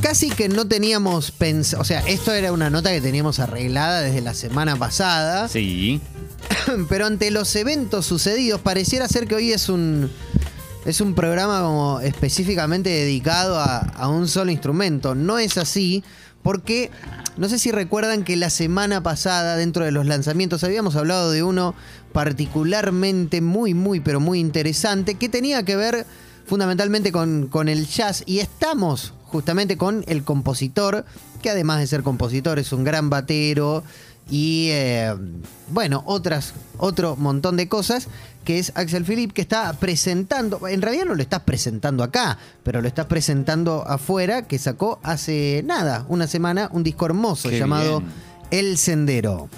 casi que no teníamos pensado, o sea, esto era una nota que teníamos arreglada desde la semana pasada. Sí. Pero ante los eventos sucedidos, pareciera ser que hoy es un, es un programa como específicamente dedicado a, a un solo instrumento. No es así, porque no sé si recuerdan que la semana pasada, dentro de los lanzamientos, habíamos hablado de uno particularmente muy, muy, pero muy interesante, que tenía que ver fundamentalmente con, con el jazz. Y estamos justamente con el compositor, que además de ser compositor es un gran batero y eh, bueno, otras, otro montón de cosas, que es Axel Philip, que está presentando, en realidad no lo estás presentando acá, pero lo estás presentando afuera, que sacó hace nada, una semana, un disco hermoso Qué llamado bien. El Sendero.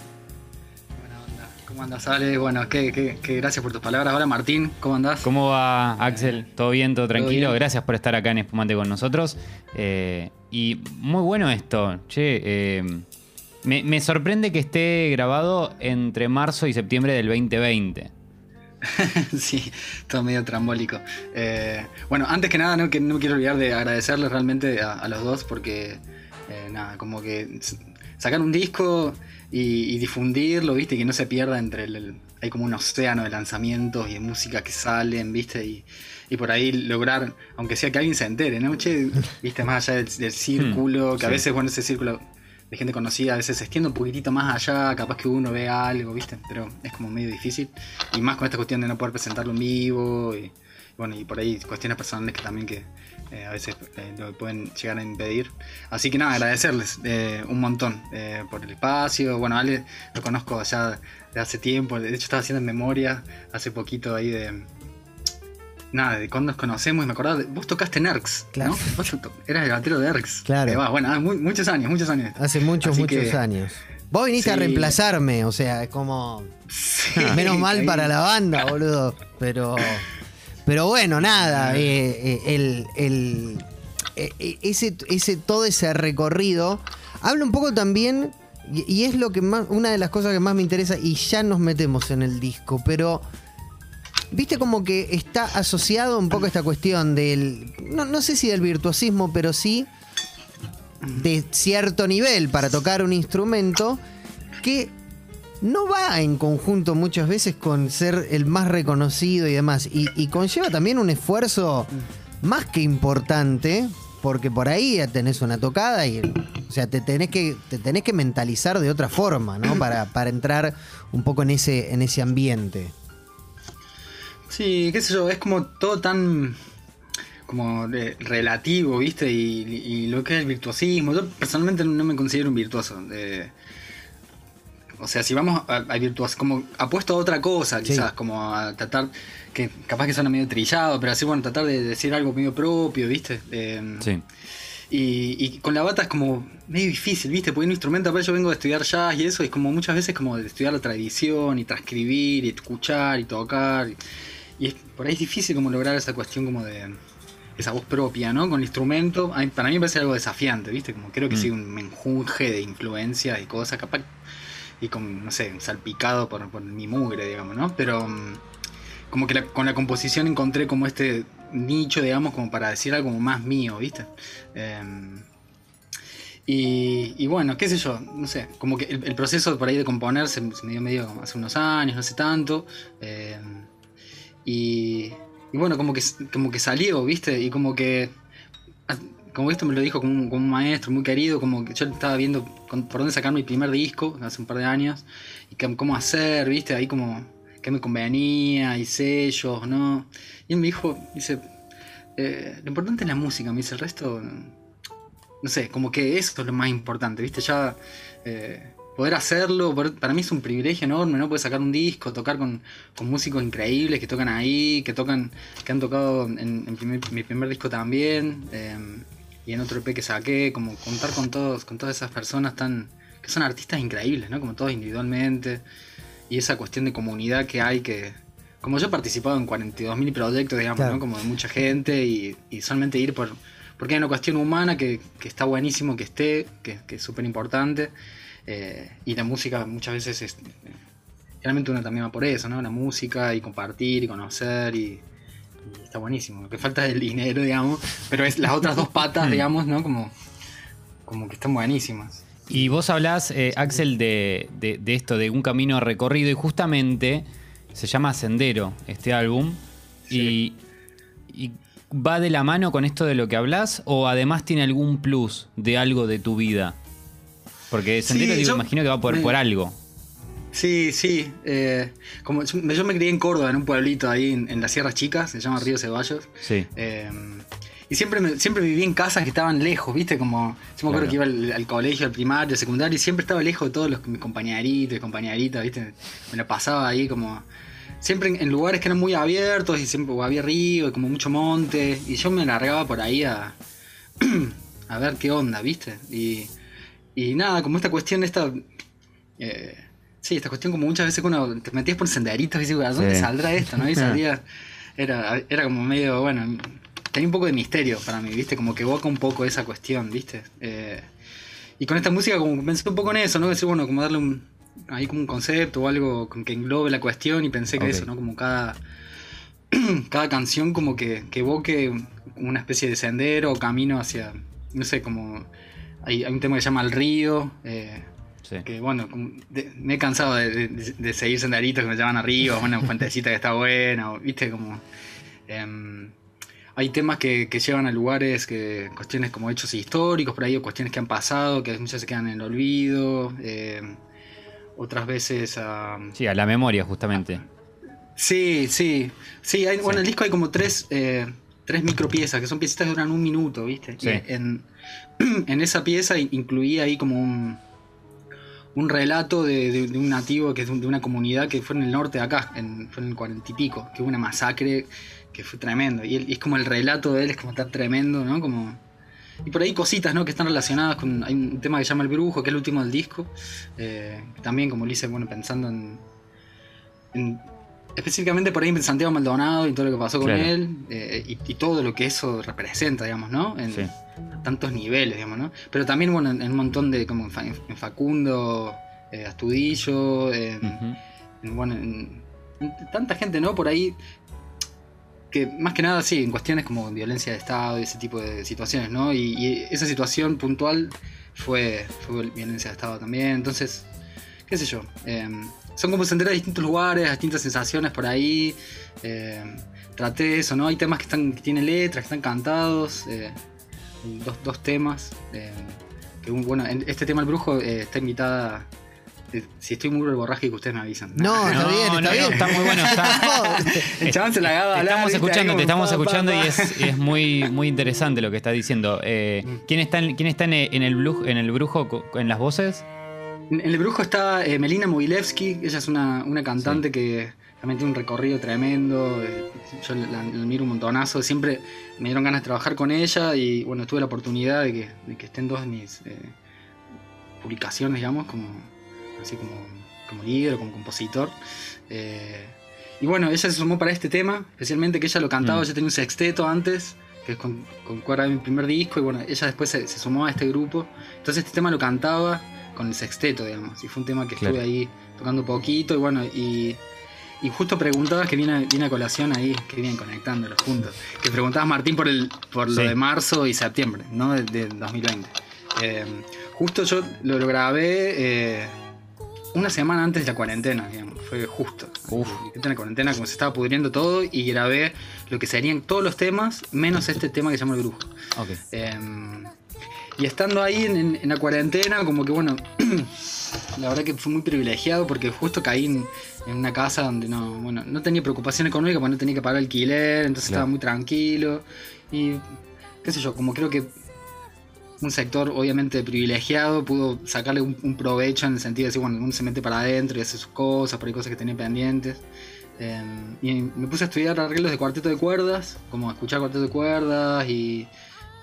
¿Cómo andás, Ale? Bueno, qué, qué- qué gracias por tus palabras. Hola, Martín, ¿cómo andás? ¿Cómo va, Axel? ¿Todo bien? ¿Todo tranquilo? bien. Gracias por estar acá en Espumante con nosotros. Eh, y muy bueno esto. Che, eh, me, me sorprende que esté grabado entre marzo y septiembre del 2020. sí, todo medio trambólico. Eh, bueno, antes que nada, no, que no quiero olvidar de agradecerles realmente a, a los dos porque, nada, como que sacar un disco y, y difundirlo, viste, que no se pierda entre el, el- Hay como un océano de lanzamientos y de música que salen, viste, y, y por ahí lograr, aunque sea que alguien se entere, ¿no? Che, viste, más allá del, del círculo, que a sí. veces, bueno, ese círculo de gente conocida a veces se extiende un poquitito más allá, capaz que uno ve algo, ¿viste? Pero es como medio difícil. Y más con esta cuestión de no poder presentarlo en vivo y bueno, y por ahí cuestiones personales que también que eh, a veces eh, lo pueden llegar a impedir. Así que nada, agradecerles eh, un montón por el espacio. Bueno, Ale lo conozco ya de hace tiempo, de hecho estaba haciendo en memoria hace poquito ahí de... Nada, de cuando nos conocemos y me acordaba, de- vos tocaste en ERX, Claro. ¿no? Vos eras el batero de ERX. Claro. Va, bueno, ah, mu- muchos años, muchos años. Hace muchos, Así muchos que- años. Vos viniste a reemplazarme, o sea, es como... Sí, Menos mal ahí. para la banda, boludo. Pero, pero bueno, nada. eh, eh, el, el- eh, ese, ese, todo ese recorrido habla un poco también, y, y es lo que más, una de las cosas que más me interesa, y ya nos metemos en el disco, pero viste como que está asociado un poco esta cuestión del, no, no sé si del virtuosismo, pero sí de cierto nivel para tocar un instrumento que no va en conjunto muchas veces con ser el más reconocido y demás. Y, y conlleva también un esfuerzo más que importante, porque por ahí ya tenés una tocada y. O sea, te tenés que, te tenés que mentalizar de otra forma, ¿no? Para, para entrar un poco en ese, en ese ambiente. Sí, qué sé yo, es como todo tan como eh, relativo, ¿viste? Y, y lo que es el virtuosismo. Yo personalmente no me considero un virtuoso. eh, o sea, si vamos a, a virtuoso, como apuesto a otra cosa, Sí. quizás, como a tratar, que capaz que suena medio trillado, pero así, bueno, tratar de decir algo medio propio, ¿viste? Eh, Sí. y, y con la bata es como medio difícil, ¿viste? Porque un instrumento, aparte yo vengo de estudiar jazz y eso, es como muchas veces como de estudiar la tradición y transcribir y escuchar y tocar. Y, y es, por ahí es difícil como lograr esa cuestión como de esa voz propia, ¿no? Con el instrumento. Ay, para mí me parece algo desafiante, ¿viste? Como creo que Mm. sí, un menjunje de influencias y cosas, capaz. Y con, no sé, salpicado por, por mi mugre, digamos, ¿no? Pero mm, como que con la composición encontré como este nicho, digamos, como para decir algo más mío, ¿viste? Em, y, y bueno, qué sé yo, no sé, como que el, proceso por ahí de componer se, se me dio medio hace unos años, no hace tanto. em, y, y bueno, como que, como que salió, ¿viste? Y como que, como esto me lo dijo como un, maestro muy querido, como que yo estaba viendo por dónde sacar mi primer disco hace un par de años, y cómo hacer, ¿viste? Ahí como, qué me convenía, y sellos, ¿no? Y él me dijo, dice, eh, lo importante es la música, me dice, el resto, no sé, como que eso es lo más importante, ¿viste? Ya eh, poder hacerlo, para mí es un privilegio enorme, ¿no? Poder sacar un disco, tocar con, con músicos increíbles que tocan ahí, que tocan, que han tocado en, en primer- mi primer disco también, eh, y en otro EP que saqué, como contar con todos, con todas esas personas tan, que son artistas increíbles, ¿no? Como todos individualmente, y esa cuestión de comunidad que hay que, como yo he participado en 42.000 proyectos, digamos, Claro. ¿no? Como de mucha gente y, y solamente ir por... Porque hay una cuestión humana que, que está buenísimo que esté, que, que es súper importante. eh, y la música muchas veces es... Generalmente uno también va por eso, ¿no? La música y compartir y conocer y está buenísimo. Lo que falta es el dinero, digamos, pero es las otras dos patas, digamos, ¿no? Como, como que están buenísimas. Y vos hablás, eh, Axel, de, de- de esto, de un camino recorrido, y justamente se llama Sendero, este álbum. Y, y va de la mano con esto de lo que hablas, o además tiene algún plus de algo de tu vida. Porque Sendero, Sí, digo, imagino que va por, me- por algo. Sí, sí. eh, como yo yo me crié en Córdoba, en un pueblito ahí en, en las Sierras Chicas, se llama Río Ceballos. Sí. Eh, y siempre, me- siempre viví en casas que estaban lejos, ¿viste? Como, yo me acuerdo Claro. que iba al, al colegio, al primario, al secundario, y siempre estaba lejos de todos los, mis compañeritos y compañeritas, ¿viste? Me la pasaba ahí como... Siempre en, en lugares que eran muy abiertos y siempre había río y como mucho monte. Y yo me largaba por ahí a, a ver qué onda, ¿viste? Y, y nada, como esta cuestión, esta... eh, sí, esta cuestión como muchas veces que uno te metías por senderitos y dices, ¿a dónde Sí. saldrá esto? ¿no? Y. Era, era como medio, bueno, tenía un poco de misterio para mí, ¿viste? Como que evoca un poco esa cuestión, ¿viste? Eh, y con esta música como pensé un poco en eso, ¿no? Decir, bueno, como darle un, ahí como un concepto o algo con que englobe la cuestión y pensé que eso, ¿no? Como cada, cada canción como que, que evoque una especie de sendero o camino hacia, no sé, como... Hay, hay un tema que se llama El Río, eh, sí. que bueno, de- me he cansado de, de- de seguir senderitos que me llaman arriba, una fuentecita que está buena, o, viste, como... em, hay temas que, que llevan a lugares, que cuestiones como hechos históricos, por ahí, o cuestiones que han pasado, que muchas se quedan en el olvido, em, otras veces a... Sí, a la memoria, justamente. Sí, sí, sí, hay- bueno, en el disco hay como tres, eh, tres micropiezas, que son piecitas que duran un minuto, ¿viste? Sí. Y en, en esa pieza in- incluía ahí como un, un relato de, un nativo que es de un- de una comunidad que fue en el norte de acá, en, fue en el cuarenta y pico, que hubo una masacre que fue tremendo. Y, es como el relato de él, es como tan tremendo, ¿no? Como, y por ahí cositas, ¿no? Que están relacionadas con. Hay un tema que se llama El Brujo, que es el último del disco. eh, también, como lo hice, bueno, pensando en. en- específicamente por ahí en Santiago Maldonado y todo lo que pasó con Claro. él. eh, y, y todo lo que eso representa, digamos, ¿no? En, Sí. tantos niveles, digamos, ¿no? Pero también, bueno, en, en un montón de. como en, Fa- en Facundo, eh, Astudillo, en, bueno, en- en tanta gente, ¿no? Por ahí que más que nada sí, en cuestiones como violencia de Estado y ese tipo de situaciones, ¿no? Y, y esa situación puntual fue, fue violencia de Estado también, entonces, qué sé yo, eh, son como senderos a distintos lugares, a distintas sensaciones por ahí, eh, traté eso, ¿no? Hay temas que, están, que tienen letras, que están cantados, eh, dos, dos temas, eh, que un- bueno, en este tema El Brujo eh, está invitada... Si estoy muy borrágico, ustedes me avisan. No, está No, bien, está no, bien. está muy bueno, está- El chabón se la acaba de Te hablar, estamos escuchando, te estamos pa, pa, escuchando y pa. es, y es muy, muy interesante lo que estás diciendo. Eh, Mm. ¿Quién está, en, quién está en, el, blu- en el brujo en las voces? En El Brujo está eh, Melina Mogilevsky, ella es una, una cantante que también tiene un recorrido tremendo, eh, yo la, la admiro un montonazo, siempre me dieron ganas de trabajar con ella y bueno, tuve la oportunidad de que, de que estén dos de mis eh, publicaciones, digamos, como, así como, como líder o como compositor. Eh, y bueno, ella se sumó para este tema, especialmente que ella lo cantaba, Mm. yo tenía un sexteto antes, que es con, con cuerda de mi primer disco, y bueno, ella después se, se sumó a este grupo, entonces este tema lo cantaba con el sexteto, digamos, y fue un tema que Claro. estuve ahí tocando un poquito, y bueno, y, y justo preguntabas que viene, viene a colación ahí, que vienen conectándolos juntos, que preguntabas Martín por, el, por lo Sí. de marzo y septiembre, ¿no? De, de 2020. Eh, justo yo lo, lo grabé eh, una semana antes de la cuarentena, digamos, fue justo. Uf. En la cuarentena como se estaba pudriendo todo y grabé lo que serían todos los temas, menos este tema que se llama El Brujo. Ok. Eh, y estando ahí en, en- en la cuarentena, como que bueno, la verdad que fue muy privilegiado porque justo caí en, en una casa donde no, bueno, no tenía preocupación económica porque no tenía que pagar alquiler, entonces Claro. estaba muy tranquilo. Y qué sé yo, como creo que un sector obviamente privilegiado pudo sacarle un, un provecho en el sentido de decir, bueno, uno se mete para adentro y hace sus cosas, por ahí cosas que tenía pendientes. Eh, y me puse a estudiar arreglos de cuarteto de cuerdas, como escuchar cuarteto de cuerdas y,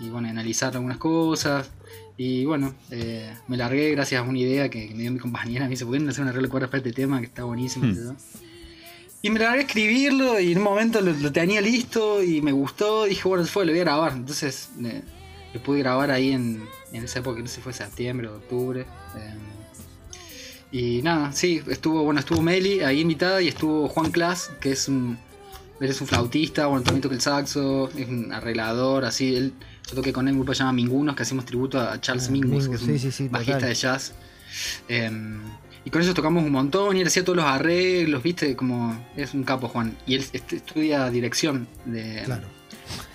y, bueno, analizar algunas cosas. Y bueno, eh, me largué gracias a una idea que, que me dio mi compañera. Me dice, ¿por qué no hacer un arreglo de cuerdas para este tema que está buenísimo? Hmm. y me largué a escribirlo y en un momento lo, lo tenía listo y me gustó. Dije, bueno, fue, lo voy a grabar. Entonces eh, lo pude grabar ahí en, en esa época, no sé si fue septiembre o octubre. eh, y nada, sí, estuvo, bueno, estuvo Meli ahí invitada y estuvo Juan Clas, que es un, él es un flautista, bueno, también toca el saxo, es un arreglador, así. Él, yo toqué con él un grupo que se llama Mingunos, que hacemos tributo a Charles Ah, Mingus, Mingus, que es un sí, sí, bajista total. de jazz. Eh, y con ellos tocamos un montón y él hacía todos los arreglos, viste, como es un capo Juan. Y él est- estudia dirección de, Claro.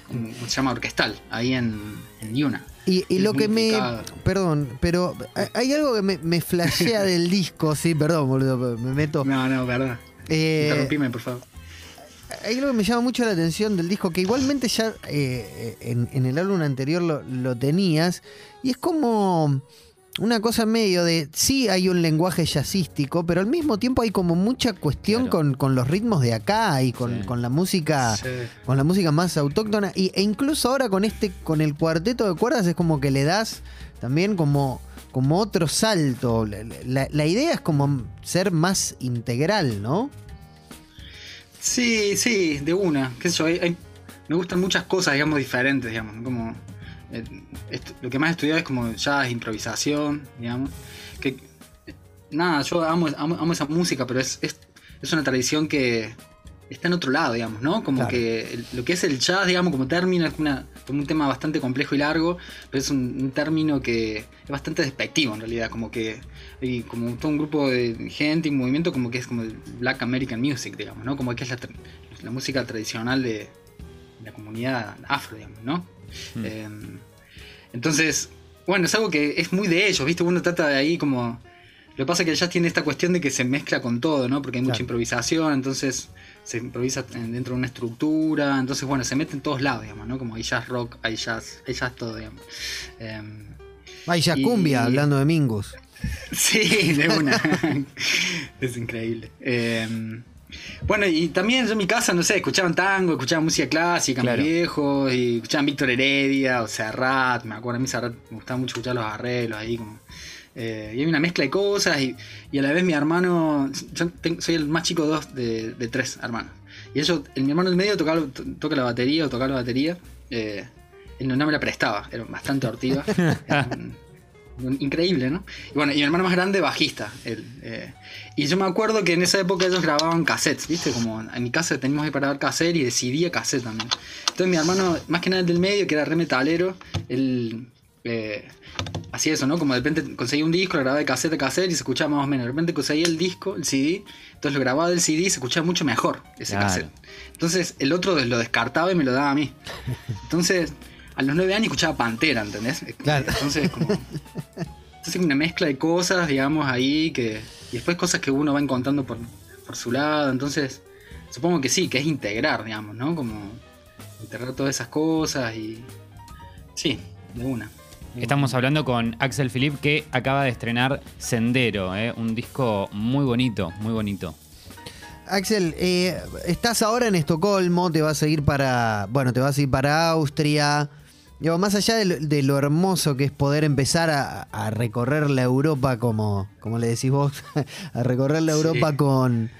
como se llama orquestal, ahí en, en Yuna. Y, lo que me. Perdón, pero hay- hay algo que me, me flashea del disco, sí, perdón, boludo, me meto. No, no, verdad. Eh, Interrumpime, por favor. Hay algo que me llama mucho la atención del disco, que igualmente ya eh, en, en el álbum anterior lo, lo tenías, y es como una cosa medio de, sí hay un lenguaje jazzístico, pero al mismo tiempo hay como mucha cuestión Claro. con, con los ritmos de acá y con, Sí. con la música Sí. con la música más autóctona y, e incluso ahora con este con el cuarteto de cuerdas es como que le das también como como otro salto la, la- la idea es como ser más integral no Sí, sí, de una. Qué sé me gustan muchas cosas, digamos, diferentes, digamos. Como, eh, lo que más he estudiado es como jazz, improvisación, digamos. Que, nada, yo amo, amo, amo esa música, pero es, es, es una tradición que está en otro lado, digamos, ¿no? Como Claro. que lo que es el jazz, digamos, como término, es una- como un tema bastante complejo y largo, pero es un, un término que es bastante despectivo en realidad, como que hay como todo un grupo de gente y movimiento como que es como el Black American Music, digamos, ¿no? Como que es la, la música tradicional de la comunidad afro, digamos, ¿no? Mm. Eh, entonces, bueno, es algo que es muy de ellos, ¿viste? Uno trata de ahí como... Lo que pasa es que el jazz tiene esta cuestión de que se mezcla con todo, ¿no? Porque hay mucha Claro. improvisación, entonces se improvisa en- dentro de una estructura, entonces bueno, se mete en todos lados, digamos, ¿no? Como hay jazz rock, hay jazz, hay jazz todo, digamos. Em, hay ya Y- cumbia hablando de Mingus Sí, de una. es increíble. Eh, bueno, y también yo en mi casa, no sé, escuchaban tango, escuchaban música clásica, Claro. mis viejos, y escuchaban Víctor Heredia o Serrat, me acuerdo, a mí Serrat me gustaba mucho escuchar los arreglos ahí, como... eh, y hay una mezcla de cosas, y, y a la vez mi hermano, yo tengo- soy el más chico de dos de, de tres hermanos. Y ellos, el, mi hermano del medio toca, to- toca la batería o tocaba la batería. eh, él no, no me la prestaba, era bastante hortiva. Increíble, ¿no? Y bueno, y mi hermano más grande, bajista. él, eh, y yo me acuerdo que en esa época ellos grababan cassettes, ¿viste? Como en mi casa teníamos que ver cassette y decidía cassette también. Entonces mi hermano, más que nada el del medio, que era re metalero, él eh, hacía eso, ¿no? Como de repente conseguía un disco, lo grababa de cassette a cassette y se escuchaba más o menos. De repente conseguía el disco, el CD, entonces lo grababa del CD y se escuchaba mucho mejor ese Claro. cassette. Entonces el otro lo descartaba y me lo daba a mí. Entonces, a los nueve años escuchaba Pantera, ¿entendés? Claro. Entonces, como. Entonces, una mezcla de cosas, digamos, ahí, que. Y después cosas que uno va encontrando por, por su lado. Entonces, supongo que sí, que es integrar, digamos, ¿no? Como. Integrar todas esas cosas y. Sí, de una. Estamos hablando con Axel Philip que acaba de estrenar Sendero, ¿eh? un disco muy bonito, muy bonito. Axel, eh, estás ahora en Estocolmo, te vas a ir para, bueno, te vas a ir para Austria. Digo, más allá de lo, de lo hermoso que es poder empezar a, a recorrer la Europa como, como le decís vos, a recorrer la Sí. Europa con,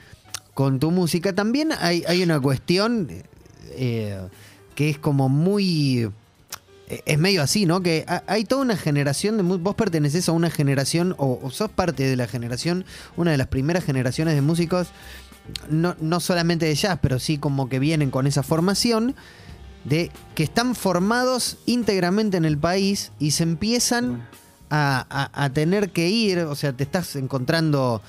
con tu música, también hay, hay una cuestión eh, que es como muy... eh, Es medio así, ¿no? Que ha- hay toda una generación de... Vos perteneces a una generación, o, o sos parte de la generación, una de las primeras generaciones de músicos no, no solamente de jazz, pero sí como que vienen con esa formación, de que están formados íntegramente en el país y se empiezan a, a- a tener que ir, o sea, te estás encontrando,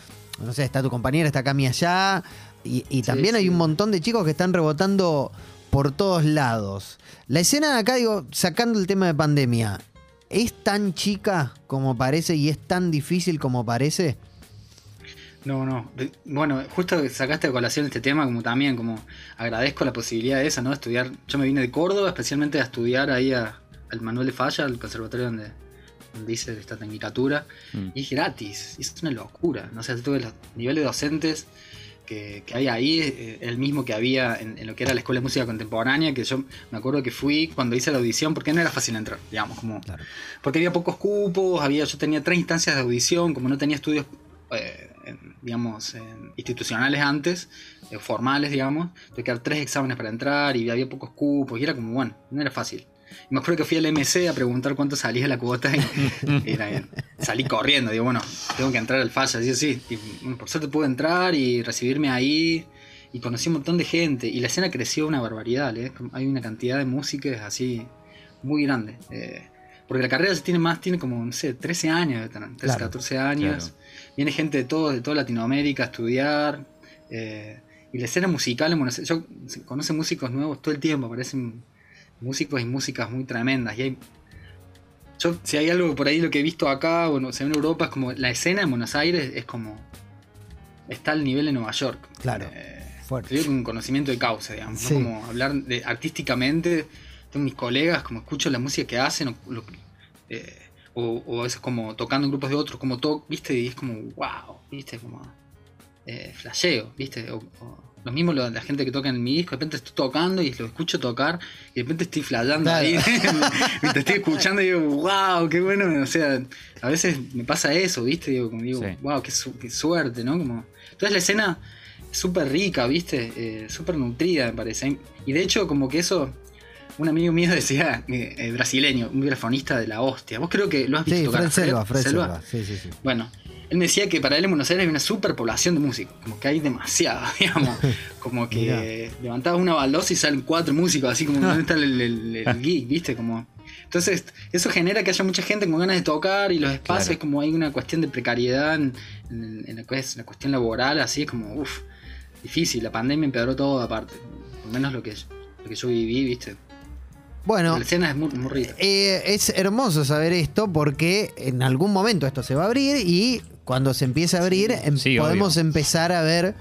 no sé, está tu compañera, está Cami allá, y, y Sí, también hay un montón de chicos que están rebotando por todos lados. La escena de acá, digo, sacando el tema de pandemia, ¿es tan chica como parece y es tan difícil como parece? No, no. De- Bueno, justo sacaste a colación este tema, como también, como agradezco la posibilidad de esa, ¿no? Estudiar. Yo me vine de Córdoba, especialmente a estudiar ahí a- al Manuel de Falla, al conservatorio donde, donde hice esta tecnicatura. Mm. Y es gratis, y es una locura. No sé, tuve los niveles docentes que, que hay ahí, eh, el mismo que había en, en lo que era la Escuela de Música Contemporánea, que yo me acuerdo que fui cuando hice la audición, porque no era fácil entrar, digamos, como Claro. porque había pocos cupos, había, yo tenía tres instancias de audición, como no tenía estudios, eh, digamos, institucionales antes, eh, formales, digamos, tuve que dar tres exámenes para entrar y había pocos cupos, y era como, bueno, no era fácil. Y me acuerdo que fui al MC a preguntar cuánto salía la cuota y, y era- salí corriendo, digo, bueno, tengo que entrar al falla, sí o sí. Y bueno, por suerte pude entrar y recibirme ahí. y conocí un montón de gente y la escena creció una barbaridad, ¿eh? hay una cantidad de músicas así muy grande. eh, porque la carrera tiene más, tiene como, no sé, 13 años, 13, Claro, 14 años. claro. Viene gente de todo, de toda Latinoamérica a estudiar. eh, y la escena musical en Buenos Aires, yo conoce músicos nuevos todo el tiempo, aparecen músicos y músicas muy tremendas. Y hay, yo, si hay algo por ahí lo que he visto acá, bueno, se ve en Europa, es como la escena en Buenos Aires es como. está al nivel de Nueva York. Claro. Eh, Fuerte. con conocimiento de causa, digamos. Sí. ¿no? Como hablar de, artísticamente. Tengo mis colegas, como escucho la música que hacen, o, lo- eh, o, o es como tocando en grupos de otros, como todo, ¿viste? Y es como, wow, ¿viste? Como eh, flasheo, ¿viste? O, o lo mismo lo- la gente que toca en mi disco, de repente estoy tocando y lo escucho tocar y de repente estoy flayando Claro. ahí. y te estoy escuchando y digo, wow, qué bueno. O sea, a veces me pasa eso, ¿viste? Digo, como digo, Sí. wow, qué, su- qué suerte, ¿no? Como, entonces la escena es súper rica, ¿viste? Eh, súper nutrida, me parece. Y de hecho, como que eso. Un amigo mío decía, eh, eh, brasileño, un grafonista de la hostia. Vos creo que lo has visto Sí, tocar. Fred Selva, Fred Selva? Selva. Sí, sí, sí. Bueno, él me decía que para él en Buenos Aires hay una superpoblación de músicos, como que hay demasiado, digamos. Como que levantabas una baldosa y salen cuatro músicos, así como ¿dónde está el, el, el geek, ¿viste? Como. Entonces, eso genera que haya mucha gente con ganas de tocar y los espacios, Claro. como hay una cuestión de precariedad en, en- en que es la cuestión laboral, así es como, uff, difícil. La pandemia empeoró todo aparte, por lo menos lo que, lo que yo viví, ¿viste? Bueno, La escena es muy, muy. Eh, es hermoso saber esto porque en algún momento esto se va a abrir y cuando se empiece a abrir em- Sí, podemos obvio. empezar a ver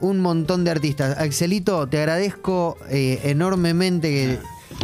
un montón de artistas. Axelito, te agradezco eh, enormemente que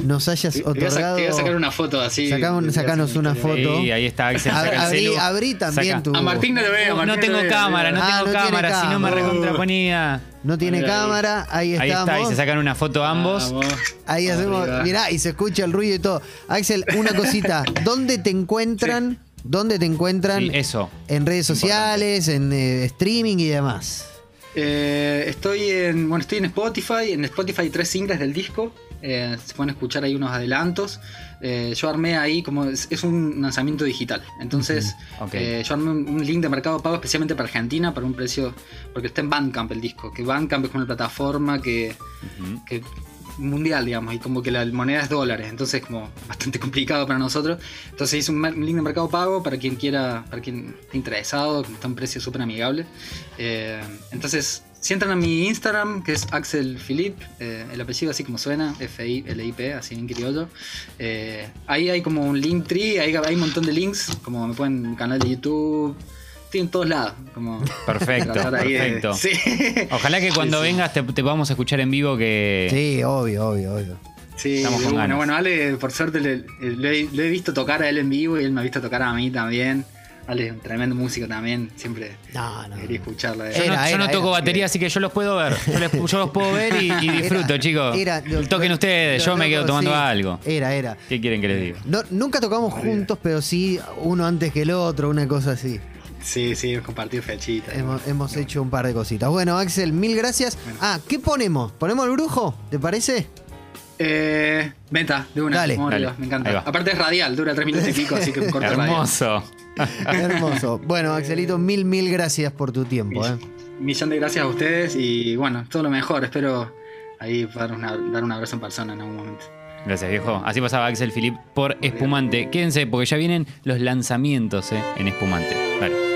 nos hayas otorgado. te voy a sacar una foto así. Sacanos una foto. Sí, ahí está Axel. Saca abrí, también Saca. tu. A Martín no lo veo, No, Martín no tengo cámara, no Ah, tengo no cámara, si no me recontraponía. No tiene Mira ahí. cámara, ahí Ahí estamos. está, y se sacan una foto ambos. Vamos. Ahí hacemos, Arriba. mirá, y se escucha el ruido y todo. Axel, una cosita, ¿dónde te encuentran? ¿Dónde te encuentran? Sí, eso. En redes sociales, en eh, streaming y demás. Eh, estoy en bueno estoy en Spotify en Spotify hay tres singles del disco eh, se pueden escuchar ahí unos adelantos Eh, yo armé ahí como es, es un lanzamiento digital entonces eh, yo armé un, un link de mercado pago especialmente para Argentina para un precio porque está en Bandcamp el disco que Bandcamp es como una plataforma que mundial, digamos, y como que la moneda es dólares, entonces como bastante complicado para nosotros. Entonces hice un, link de mercado pago para quien quiera, para quien esté interesado, que está a un precio súper amigable. Eh, entonces, si entran a mi Instagram, que es Axel Philip, eh, el apellido así como suena, F-I-L-I-P, así en criollo, eh, ahí hay como un link tree, ahí hay un montón de links, como me pueden canal de YouTube. Estoy en todos lados. Como Perfecto, de- perfecto. sí. Ojalá que cuando Sí, sí. vengas te, te podamos escuchar en vivo que... Sí, obvio, obvio, obvio. Sí, Estamos con ganas. bueno, Ale, por suerte le, le he, le he visto tocar a él en vivo y él me ha visto tocar a mí también. Ale es un tremendo músico también, siempre No, no. quería escucharla. Yo, no, Era, yo no era, toco era. batería, así que yo los puedo ver. Yo, les- yo los puedo ver y, y disfruto, Era- chicos. era- lo- Toquen lo- ustedes, lo yo me quedo tomando sí. algo. Era, era. ¿Qué quieren que les diga? No, nunca tocamos juntos, pero sí uno antes que el otro, una cosa así. Sí, sí, hemos compartido fechitas. Hemos, hemos hecho un par de cositas. Bueno, Axel, mil gracias. Ah, ¿qué ponemos? ¿Ponemos el brujo? ¿Te parece? Eh, venta, de una. Dale. Dale. me encanta. Aparte es radial, dura tres minutos y pico, así que un corte radial. Hermoso. Hermoso. Bueno, Axelito, mil, mil gracias por tu tiempo. ¿eh? Millón de gracias a ustedes y bueno, todo lo mejor. Espero ahí poder una- dar un abrazo en persona en algún momento. Gracias, viejo. Así pasaba Axel Philip por Espumante. Quédense, porque ya vienen los lanzamientos eh, en Espumante. Dale.